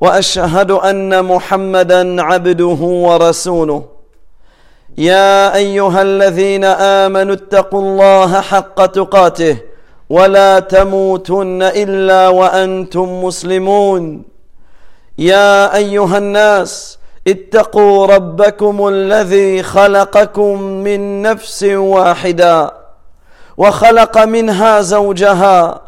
وأشهد أن محمدا عبده ورسوله. يا أيها الذين آمنوا اتقوا الله حق تقاته ولا تموتن إلا وأنتم مسلمون. يا أيها الناس اتقوا ربكم الذي خلقكم من نفس واحدة وخلق منها زوجها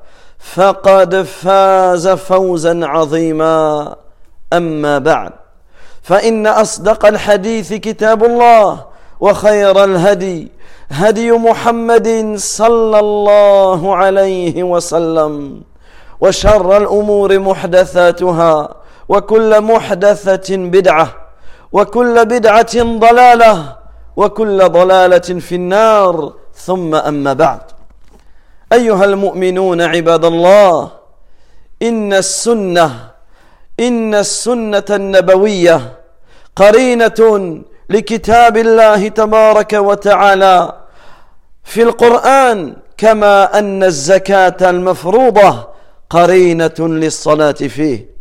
فقد فاز فوزا عظيما. أما بعد فإن أصدق الحديث كتاب الله وخير الهدي هدي محمد صلى الله عليه وسلم وشر الأمور محدثاتها وكل محدثة بدعة وكل بدعة ضلالة وكل ضلالة في النار. ثم أما بعد أيها المؤمنون عباد الله إن السنة إن السنة النبوية قرينة لكتاب الله تبارك وتعالى في القرآن كما أن الزكاة المفروضة قرينة للصلاة فيه.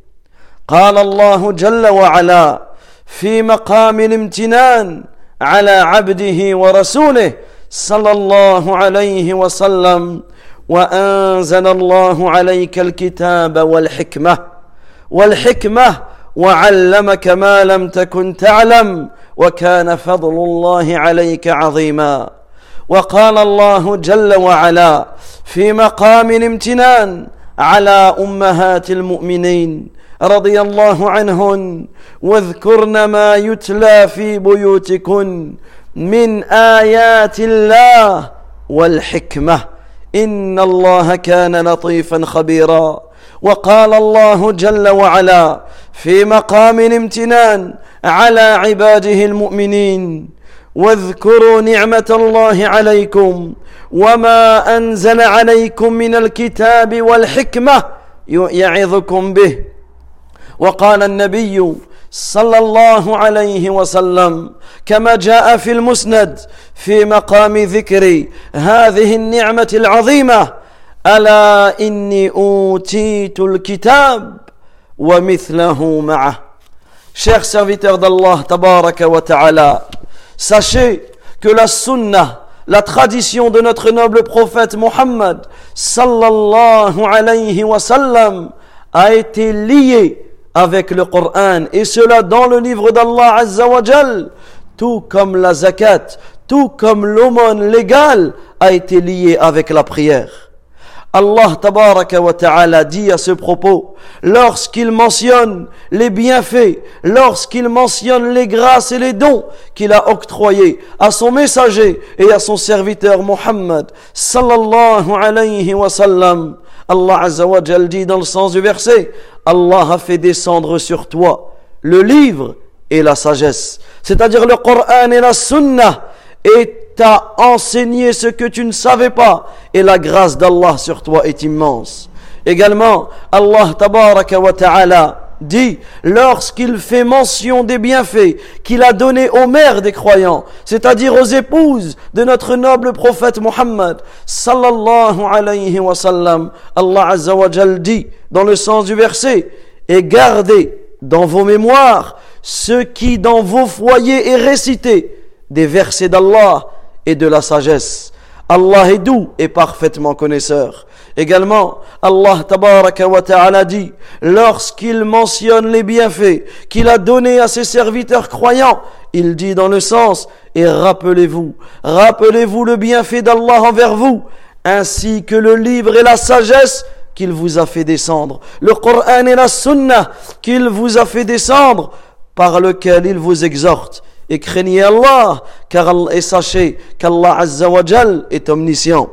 قال الله جل وعلا في مقام الامتنان على عبده ورسوله صلى الله عليه وسلم وأنزل الله عليك الكتاب والحكمة والحكمة وعلمك ما لم تكن تعلم وكان فضل الله عليك عظيما. وقال الله جل وعلا في مقام الامتنان على أمهات المؤمنين رضي الله عنهن واذكرن ما يتلى في بيوتكن من آيات الله والحكمة إن الله كان لطيفا خبيرا. وقال الله جل وعلا في مقام الامتنان على عباده المؤمنين واذكروا نعمة الله عليكم وما أنزل عليكم من الكتاب والحكمة يعظكم به. وقال النبي صلى الله عليه وسلم كما جاء في المسند في مقام ذكر هذه النعمة العظيمة ألا إني أوتيت الكتاب ومثله معه. شيخ سيرفيتور الله تبارك وتعالى ساشي que السنة sunna La tradition de notre noble prophète Mohammed, sallallahu alayhi wa sallam, a été liée avec le Coran et cela dans le livre d'Allah Azza wa Jal, tout comme la zakat, tout comme l'aumône légale a été liée avec la prière. Allah tabaraka wa ta'ala dit à ce propos, lorsqu'il mentionne les bienfaits, lorsqu'il mentionne les grâces et les dons qu'il a octroyés à son messager et à son serviteur Muhammad sallallahu alayhi wa sallam, Allah azza wa jal dit dans le sens du verset, Allah a fait descendre sur toi le livre et la sagesse, c'est-à-dire le Coran et la Sunnah, et t'a enseigné ce que tu ne savais pas, et la grâce d'Allah sur toi est immense. Également, Allah tabaraka wa ta'ala dit, lorsqu'il fait mention des bienfaits qu'il a donnés aux mères des croyants, c'est-à-dire aux épouses de notre noble prophète Muhammad, sallallahu alayhi wa sallam, Allah azza wa dit, dans le sens du verset, et gardez dans vos mémoires ce qui dans vos foyers est récité des versets d'Allah et de la sagesse. Allah est doux et parfaitement connaisseur. Également, Allah tabaraka wa ta'ala dit, lorsqu'il mentionne les bienfaits qu'il a donnés à ses serviteurs croyants, il dit dans le sens, et rappelez-vous, rappelez-vous le bienfait d'Allah envers vous, ainsi que le livre et la sagesse qu'il vous a fait descendre, le Coran et la Sunna qu'il vous a fait descendre, par lequel il vous exhorte. Et craignez Allah, car, et sachez qu'Allah Azza wa est omniscient.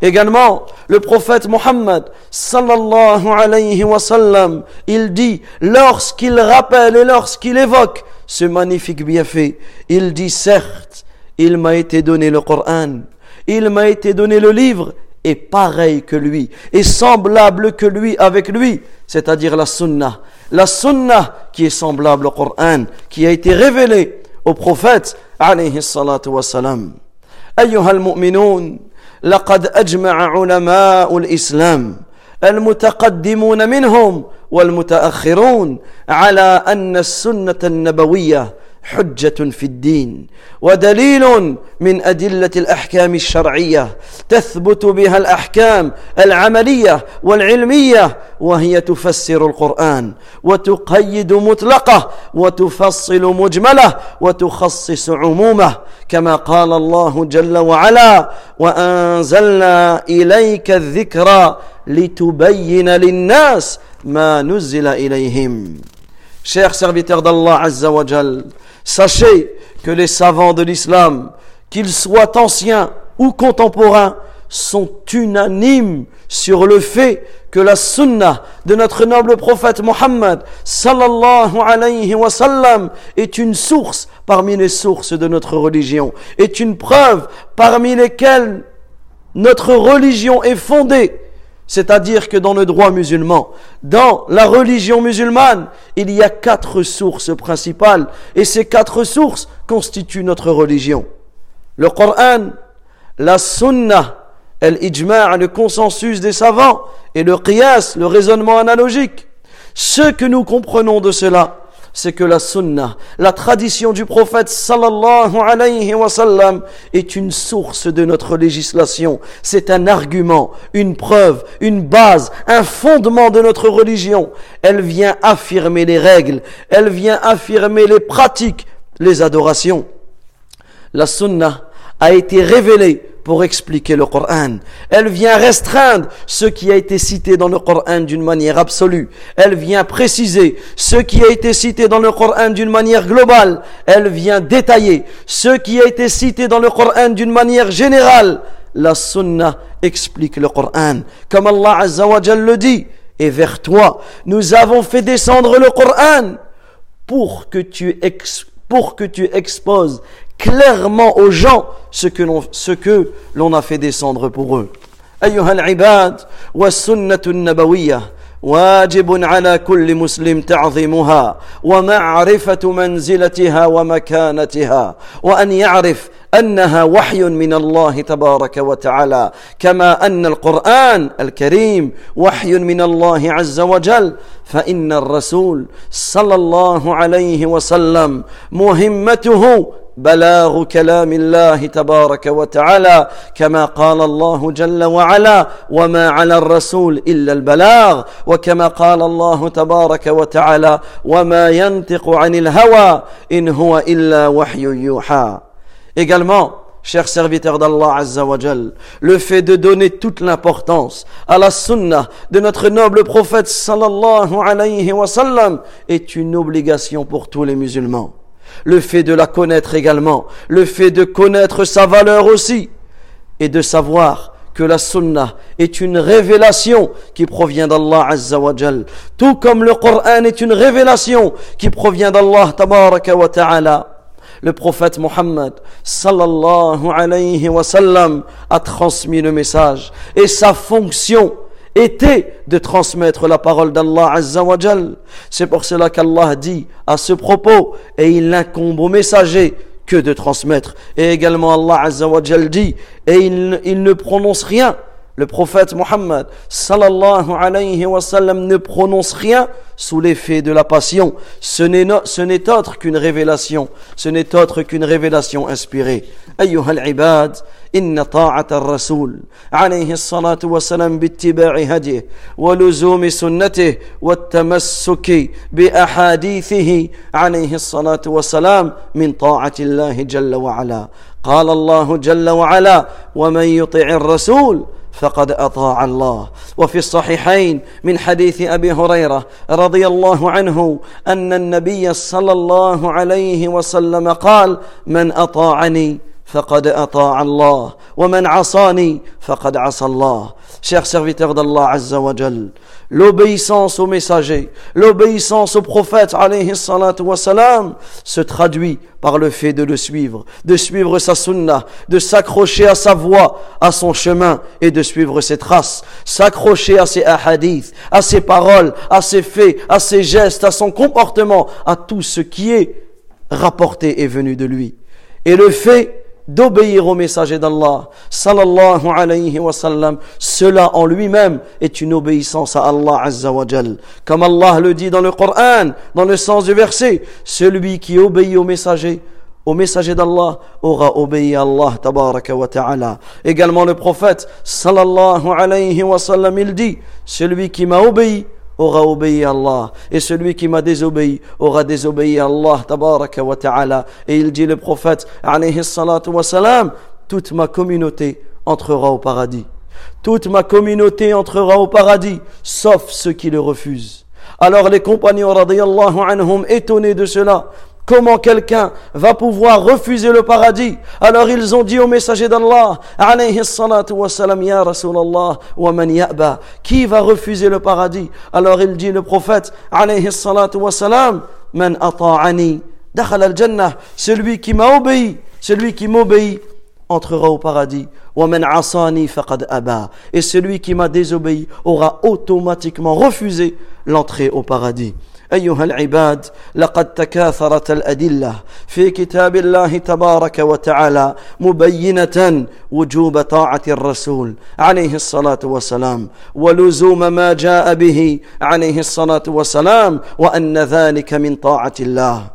Également, le prophète Mohammed sallallahu alayhi wa sallam, il dit, lorsqu'il rappelle et lorsqu'il évoque ce magnifique bienfait, il dit certes, il m'a été donné le Coran, il m'a été donné le livre, et pareil que lui, et semblable que lui avec lui, c'est-à-dire la sunnah. La sunnah qui est semblable au Coran, qui a été révélée au prophète alayhi salatu wa salam. أيها المؤمنون لقد أجمع علماء الإسلام المتقدمون منهم والمتأخرون على أن السنة النبوية حجة في الدين ودليل من أدلة الأحكام الشرعية تثبت بها الأحكام العملية والعلمية وهي تفسر القرآن وتقيد مطلقه وتفصل مجمله وتخصص عمومه كما قال الله جل وعلا وأنزلنا إليك الذكرى لتبين للناس ما نزل إليهم. Chers serviteurs d'Allah Azza wa Jal, Sachez que les savants de l'islam, qu'ils soient anciens ou contemporains, sont unanimes sur le fait que la sunna de notre noble prophète Mohammed sallallahu alayhi wa sallam est une source parmi les sources de notre religion, est une preuve parmi lesquelles notre religion est fondée c'est-à-dire que dans le droit musulman, dans la religion musulmane, il y a quatre sources principales et ces quatre sources constituent notre religion. Le Coran, la Sunna, l'Ijma', le consensus des savants et le Qiyas, le raisonnement analogique. Ce que nous comprenons de cela, c'est que la sunna, la tradition du prophète sallallahu alayhi wa sallam est une source de notre législation. C'est un argument, une preuve, une base, un fondement de notre religion. Elle vient affirmer les règles, elle vient affirmer les pratiques, les adorations. La sunna a été révélée pour expliquer le Coran. Elle vient restreindre ce qui a été cité dans le Coran d'une manière absolue. Elle vient préciser ce qui a été cité dans le Coran d'une manière globale. Elle vient détailler ce qui a été cité dans le Coran d'une manière générale. La Sunna explique le Coran. Comme Allah Azza le dit. Et vers toi, nous avons fait descendre le Coran pour que tu exposes clairement aux gens ce que l'on, ce que l'on a fait descendre pour eux. أيها العباد والسنة النبوية واجب على كل مسلم تعظيمها ومعرفة منزلتها ومكانتها وأن يعرف أنها وحي من الله تبارك وتعالى كما أن القرآن الكريم وحي من الله عز وجل فإن الرسول صلى الله عليه وسلم مهمته بلاغ كلام الله تبارك وتعالى كما قال الله جل وعلا وما على الرسول الا البلاغ وكما قال الله تبارك وتعالى وما ينطق عن الهوى ان هو الا وحي يوحى également chers serviteurs d'Allah Azza wa Jal, le fait de donner toute l'importance à la sunnah de notre noble prophète sallallahu alayhi wa sallam est une obligation pour tous les musulmans. Le fait de la connaître également, le fait de connaître sa valeur aussi, et de savoir que la sunna est une révélation qui provient d'Allah Azza wa Jal, tout comme le Coran est une révélation qui provient d'Allah Tabaraka wa Ta'ala. Le prophète Mohammed sallallahu alayhi wa sallam a transmis le message. Et sa fonction était de transmettre la parole d'Allah Azza wa C'est pour cela qu'Allah dit à ce propos, et il incombe au messager que de transmettre. Et également Allah Azza wa dit, et il, il ne prononce rien le prophète Mohammed sallallahu alayhi wa sallam ne prononce rien sous l'effet de la passion. Ce n'est autre qu'une révélation. Ce n'est autre qu'une révélation inspirée. أيها العباد إن طاعة الرسول عليه الصلاة والسلام باتباع هديه ولزوم سنته والتمسك بأحاديثه عليه الصلاة والسلام من طاعة الله جل وعلا قال الله جل وعلا ومن يطع الرسول فقد أطاع الله. وفي الصحيحين من حديث أبي هريرة رضي الله عنه أن النبي صلى الله عليه وسلم قال من أطاعني فقد أطاع الله ومن عصاني فقد عصى الله. serviteurs d'Allah Azza wa Jal l'obéissance au messager, l'obéissance au prophète wassalam, se traduit par le fait de le suivre, de suivre sa sunnah, de s'accrocher à sa voie, à son chemin et de suivre ses traces, s'accrocher à ses ahadiths, à ses paroles, à ses faits, à ses gestes, à son comportement, à tout ce qui est rapporté et venu de lui. Et le fait d'obéir au messager d'Allah, sallallahu alayhi wa sallam, cela en lui-même est une obéissance à Allah azza wa. Comme Allah le dit dans le Coran, dans le sens du verset, celui qui obéit au messager, au messager d'Allah aura obéi à Allah tabaraka wa ta'ala. Également le prophète sallallahu alayhi wa sallam il dit celui qui m'a obéi aura obéi à Allah. Et celui qui m'a désobéi aura désobéi à Allah, tabaraka wa ta'ala. Et il dit le prophète, alayhi salatu wa salam, toute ma communauté entrera au paradis. Toute ma communauté entrera au paradis, sauf ceux qui le refusent. Alors les compagnons, radiyallahu anhum, étonnés de cela, Comment quelqu'un va pouvoir refuser le paradis? Alors ils ont dit au messager d'Allah, alayhi salatu wa salam, ya Rasulallah, wa man qui va refuser le paradis? Alors il dit le prophète, alayhi salatu wa salam, man ata'ani, dakhal al-jannah, celui qui m'a obéi, celui qui m'obéit, entrera au paradis. Wa man asani faqad et celui qui m'a désobéi aura automatiquement refusé l'entrée au paradis. أيها العباد لقد تكاثرت الأدلة في كتاب الله تبارك وتعالى مبينة وجوب طاعة الرسول عليه الصلاة والسلام ولزوم ما جاء به عليه الصلاة والسلام وأن ذلك من طاعة الله.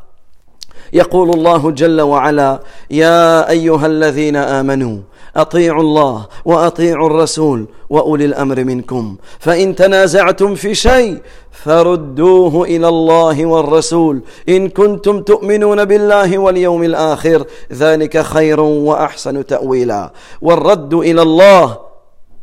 يقول الله جل وعلا يا أيها الذين آمنوا أطيعوا الله وأطيعوا الرسول وأولي الأمر منكم. فإن تنازعتم في شيء فردوه إلى الله والرسول. إن كنتم تؤمنون بالله واليوم الآخر ذلك خير وأحسن تأويلا. والرد إلى الله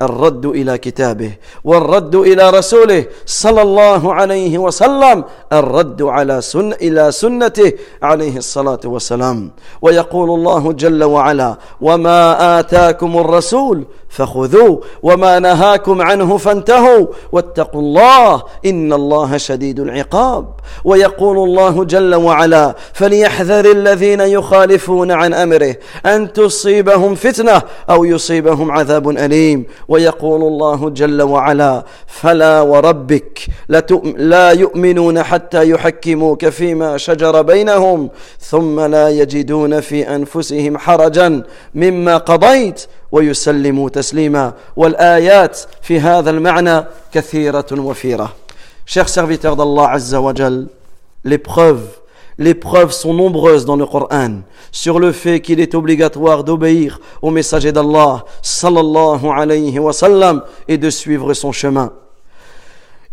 الرد إلى كتابه والرد إلى رسوله صلى الله عليه وسلم الرد على سن إلى سنته عليه الصلاة والسلام. ويقول الله جل وعلا وما آتاكم الرسول فخذوه وما نهاكم عنه فانتهوا واتقوا الله إن الله شديد العقاب. ويقول الله جل وعلا فليحذر الذين يخالفون عن أمره أن تصيبهم فتنة أو يصيبهم عذاب أليم. ويقول الله جل وعلا فلا وربك لا يؤمنون حتى يحكموك فيما شجر بينهم ثم لا يجدون في أنفسهم حرجا مما قضيت ويسلموا تسليما. والآيات في هذا المعنى كثيرة وفيرة. Chers serviteurs d'Allah Azza wa Jal, les preuves, sont nombreuses dans le Coran sur le fait qu'il est obligatoire d'obéir au messager d'Allah sallallahu alayhi wa sallam et de suivre son chemin.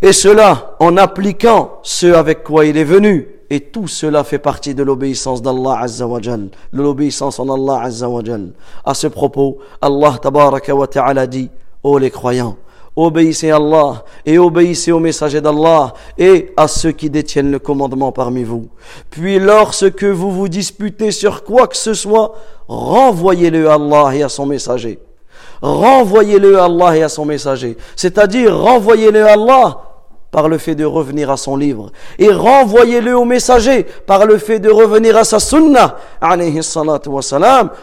Et cela en appliquant ce avec quoi il est venu et tout cela fait partie de l'obéissance d'Allah Azza wa Jal, de l'obéissance en Allah Azza wa Jal. À ce propos, Allah Tabaraka wa Ta'ala dit, ô les croyants, obéissez à Allah et obéissez aux messagers d'Allah et à ceux qui détiennent le commandement parmi vous. Puis lorsque vous vous disputez sur quoi que ce soit, renvoyez-le à Allah et à son messager. Renvoyez-le à Allah et à son messager. C'est-à-dire, renvoyez-le à Allah par le fait de revenir à son livre. Et renvoyez-le au messager par le fait de revenir à sa sunnah.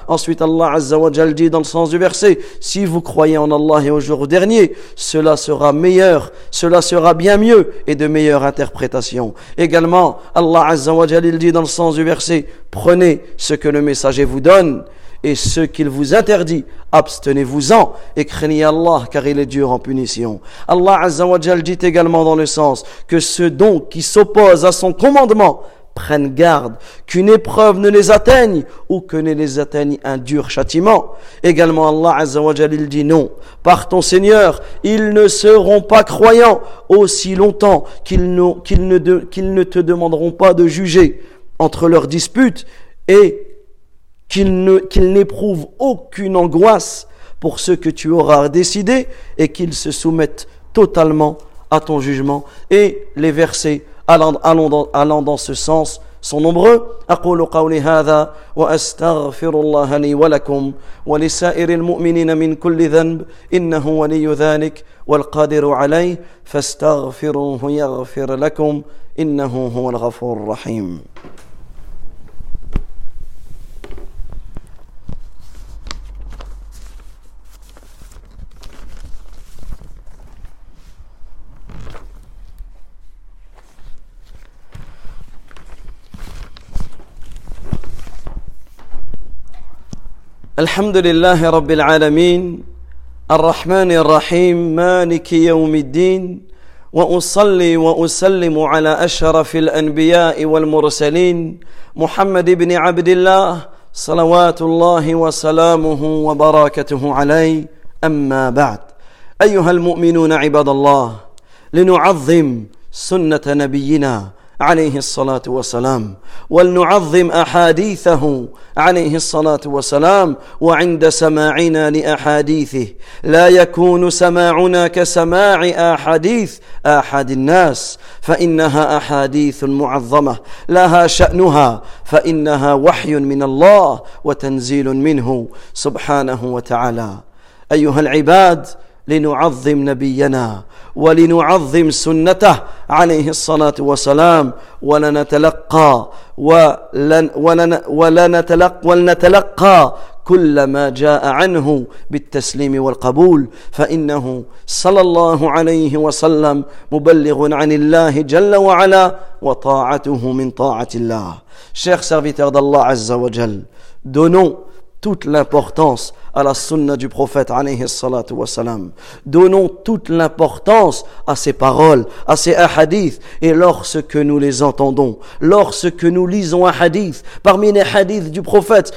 Ensuite, Allah Azza wa Jal dit dans le sens du verset, si vous croyez en Allah et au jour dernier, cela sera meilleur, cela sera bien mieux et de meilleure interprétation. Également, Allah Azza wa Jal dit dans le sens du verset, prenez ce que le messager vous donne et ce qu'il vous interdit, abstenez-vous-en et craignez Allah car il est dur en punition. Allah Azza wa dit également dans le sens que ceux donc qui s'opposent à son commandement prennent garde qu'une épreuve ne les atteigne ou que ne les atteigne un dur châtiment. Également Allah Azza wa il dit non. Par ton Seigneur, ils ne seront pas croyants aussi longtemps qu'ils ne, ne te demanderont pas de juger entre leurs disputes et qu'ils ne, qu'ils n'éprouvent aucune angoisse pour ce que tu auras décidé et qu'ils se soumettent totalement à ton jugement. Et les versets allant, allant, dans, allant dans ce sens sont nombreux أقول قولي هذا وأستغفر الله لي ولكم ولسائر المؤمنين من كل ذنب إنه ولي ذلك والقادر عليه فاستغفروه يغفر لكم إنه هو الغفور الرحيم الحمد لله رب العالمين الرحمن الرحيم مالك يوم الدين وأصلي وأسلم على أشرف الأنبياء والمرسلين محمد بن عبد الله صلوات الله وسلامه وبركاته عليه. أما بعد أيها المؤمنون عباد الله لنعظم سنة نبينا عليه الصلاة والسلام. ولنعظم أحاديثه عليه الصلاة والسلام. وعند سماعنا لأحاديثه. لا يكون سماعنا كسماع أحاديث أحد الناس. فإنها أحاديث معظمة. لها شأنها. فإنها وحي من الله وتنزيل منه سبحانه وتعالى. أيها العباد لنعظم نبينا ولنعظم سنته عليه الصلاة والسلام ولنتلقى ولن ولن ولنتلقى ولنتلقى كل ما جاء عنه بالتسليم والقبول. فإنه صلى الله عليه وسلم مبلغ عن الله جل وعلا وطاعته من طاعة الله. Chers serviteurs Azza wa Jal, donnons toute l'importance à la sunna du prophète Donnons toute l'importance à ses paroles, à ses hadiths. Et lorsque nous les entendons, lorsque nous lisons un hadith, parmi les hadiths du prophète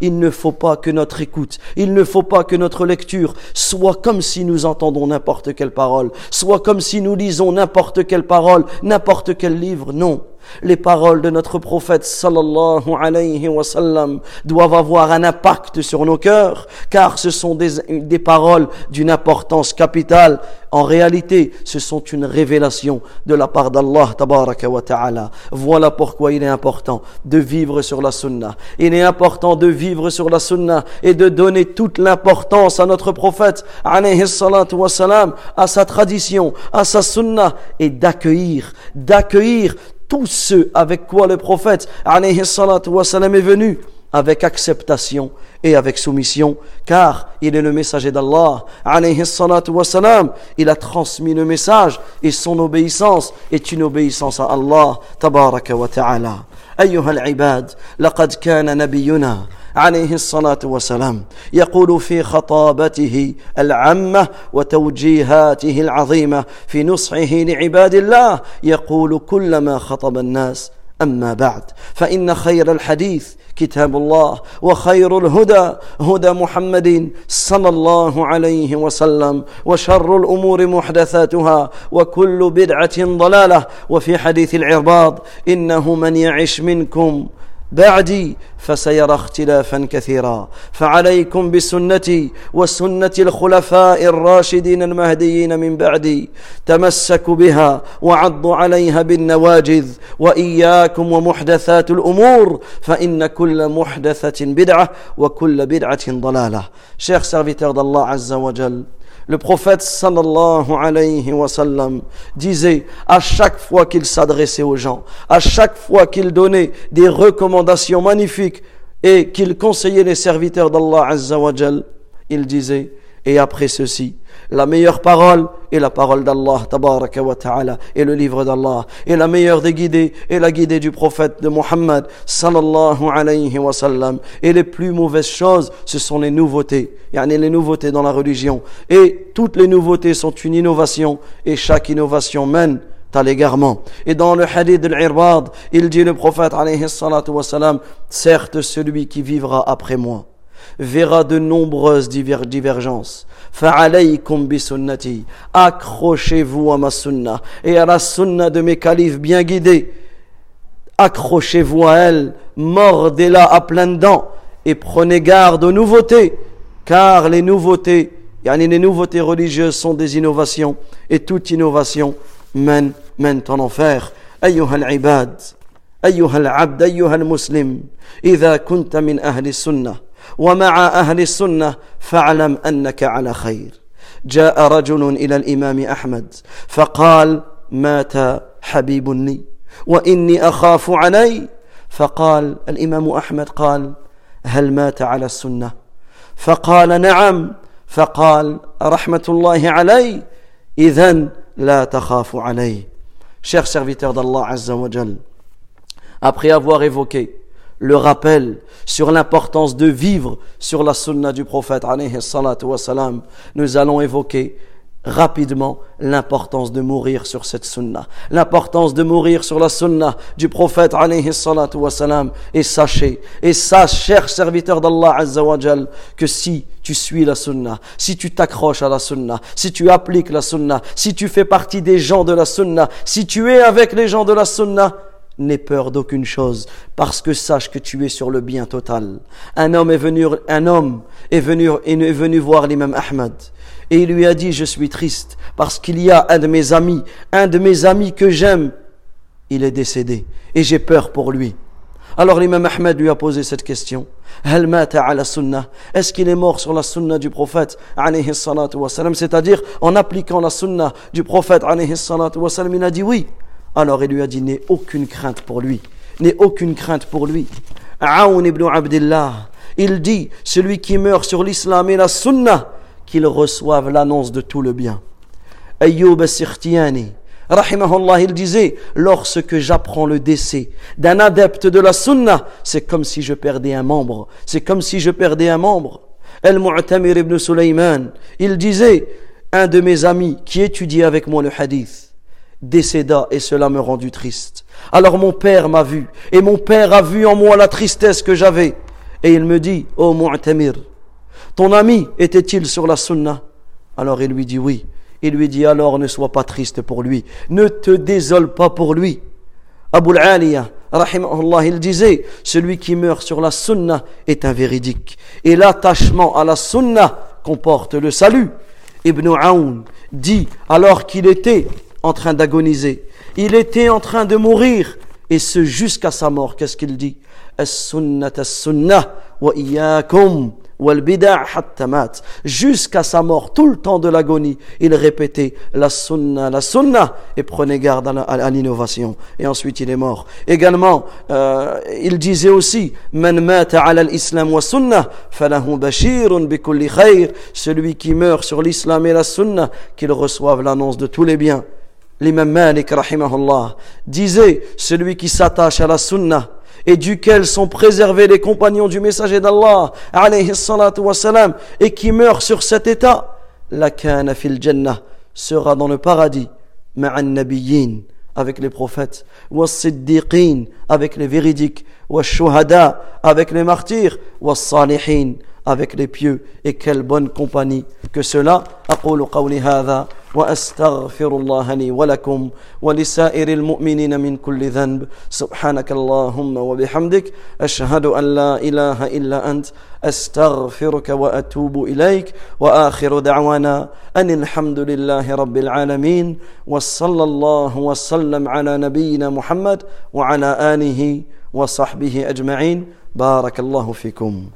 il ne faut pas que notre écoute, il ne faut pas que notre lecture soit comme si nous entendons n'importe quelle parole, soit comme si nous lisons n'importe quelle parole, n'importe quel livre. Non. Les paroles de notre prophète sallallahu alayhi wa sallam doivent avoir un impact sur nos cœurs, car ce sont des, des paroles d'une importance capitale. En réalité, ce sont une révélation de la part d'Allah ta'ala. Voilà pourquoi il est important de vivre sur la sunna. Il est important de vivre sur la sunna et de donner toute l'importance à notre prophète à sa tradition, à sa sunna et d'accueillir, d'accueillir tous ceux avec quoi le prophète est venu avec acceptation et avec soumission, car il est le messager d'Allah, alayhi il a transmis le message et son obéissance est une obéissance à Allah, tabaraka wa ta'ala. أيها العباد لقد كان نبينا عليه الصلاة والسلام يقول في خطابته العامة وتوجيهاته العظيمة في نصحه لعباد الله يقول كلما خطب الناس أما بعد فإن خير الحديث كتاب الله وخير الهدى هدى محمد صلى الله عليه وسلم وشر الأمور محدثاتها وكل بدعة ضلالة. وفي حديث العرباض إنه من يعش منكم بعدي فسيرى اختلافا كثيرا. فعليكم بسنتي وسنة الخلفاء الراشدين المهديين من بعدي. تمسكوا بها وعضوا عليها بالنواجذ وإياكم ومحدثات الأمور. فإن كل محدثة بدعة وكل بدعة ضلالة. شيخ serviteurs الله عز وجل. Le prophète sallallahu alayhi wa sallam disait à chaque fois qu'il s'adressait aux gens, à chaque fois qu'il donnait des recommandations magnifiques et qu'il conseillait les serviteurs d'Allah azza il disait Et après ceci, la meilleure parole est la parole d'Allah, tabaraka wa ta'ala, et le livre d'Allah. Et la meilleure des guidées est la guidée du prophète de Muhammad, sallallahu alayhi wa sallam. Et les plus mauvaises choses, ce sont les nouveautés. Yani les nouveautés dans la religion. Et toutes les nouveautés sont une innovation, et chaque innovation mène à l'égarement. Et dans le hadith de l'Irbad, il dit le prophète, alayhi salatu wa sallam, certes celui qui vivra après moi verra de nombreuses divergences. Fa'alaykum bi sunnati. Accrochez-vous à ma sunna et à la sunna de mes califes bien guidés. Accrochez-vous à elle, mordez-la à pleines dents et prenez garde aux nouveautés, car les nouveautés, yani les nouveautés religieuses sont des innovations et toute innovation mène, mène en enfer. أيها العباد أيها العبد أيها المسلم إذا كنت من أهل السنة ومع أهل السنة فاعلم أنك على خير. جاء رجل إلى الإمام أحمد فقال مات حبيب لي وإني أخاف علي. فقال الإمام أحمد قال هل مات على السنة؟ فقال نعم. فقال رحمة الله علي. إذن لا تخاف علي. Serviteurs d'Allah Azza wa Jal, après avoir évoqué le rappel sur l'importance de vivre sur la sunna du prophète nous allons évoquer rapidement l'importance de mourir sur cette sunna, l'importance de mourir sur la sunna du prophète et sachez, et sache, cher serviteur d'Allah que si tu suis la sunna, si tu t'accroches à la sunna, si tu appliques la sunna, si tu fais partie des gens de la sunna, si tu es avec les gens de la sunna, n'aie peur d'aucune chose, parce que sache que tu es sur le bien total. Un homme est venu, un homme est venu, voir l'imam Ahmad, et il lui a dit, je suis triste, parce qu'il y a un de mes amis, un de mes amis que j'aime, il est décédé, et j'ai peur pour lui. Alors l'imam Ahmad lui a posé cette question. Est-ce qu'il est mort sur la sunna du prophète C'est-à-dire en appliquant la sunna du prophète Il a dit oui. Alors il lui a dit, n'aie aucune crainte pour lui. N'aie aucune crainte pour lui. Aoun ibn Abdullah, il dit, celui qui meurt sur l'islam et la sunna, qu'il reçoive l'annonce de tout le bien. Ayyub al-Sirtiyani, rahimahullah, il disait, lorsque j'apprends le décès d'un adepte de la sunna, c'est comme si je perdais un membre. C'est comme si je perdais un membre. Al-Mu'tamir ibn Sulaiman, il disait, un de mes amis qui étudie avec moi le hadith, décéda et cela me rendit triste. Alors mon père m'a vu et mon père a vu en moi la tristesse que j'avais. Et il me dit, ô oh Mu'tamir, ton ami était-il sur la sunna? Alors il lui dit oui. Il lui dit alors ne sois pas triste pour lui, ne te désole pas pour lui. Abu al-Aliya, rahimahullah, il disait, celui qui meurt sur la sunna est un véridique. Et l'attachement à la sunna comporte le salut. Ibn Aoun dit, alors qu'il était en train d'agoniser. Il était en train de mourir. Et ce jusqu'à sa mort, qu'est-ce qu'il dit? Jusqu'à sa mort, tout le temps de l'agonie, il répétait la sunna, la sunna, et prenait garde à l'innovation. Et ensuite il est mort. Également, euh, il disait aussi, Celui qui meurt sur l'islam et la sunna, qu'il reçoive l'annonce de tous les biens l'imam Malik rahimahullah disait celui qui s'attache à la sunna et duquel sont préservés les compagnons du messager d'Allah alayhi et qui meurt sur cet état la kana fil jannah sera dans le paradis ma'an avec les prophètes wa siddiqin avec les véridiques shuhada avec les martyrs salihin avec les pieux. Et quelle bonne compagnie que cela. أقول قولي هذا وأستغفر الله لي ولكم ولسائر المؤمنين من كل ذنب سبحانك اللهم وبحمدك أشهد أن لا إله إلا أنت أستغفرك وأتوب إليك وآخر دعوانا أن الحمد لله رب العالمين وصلى الله وسلم على نبينا محمد وعلى آله وصحبه أجمعين. بارك الله فيكم.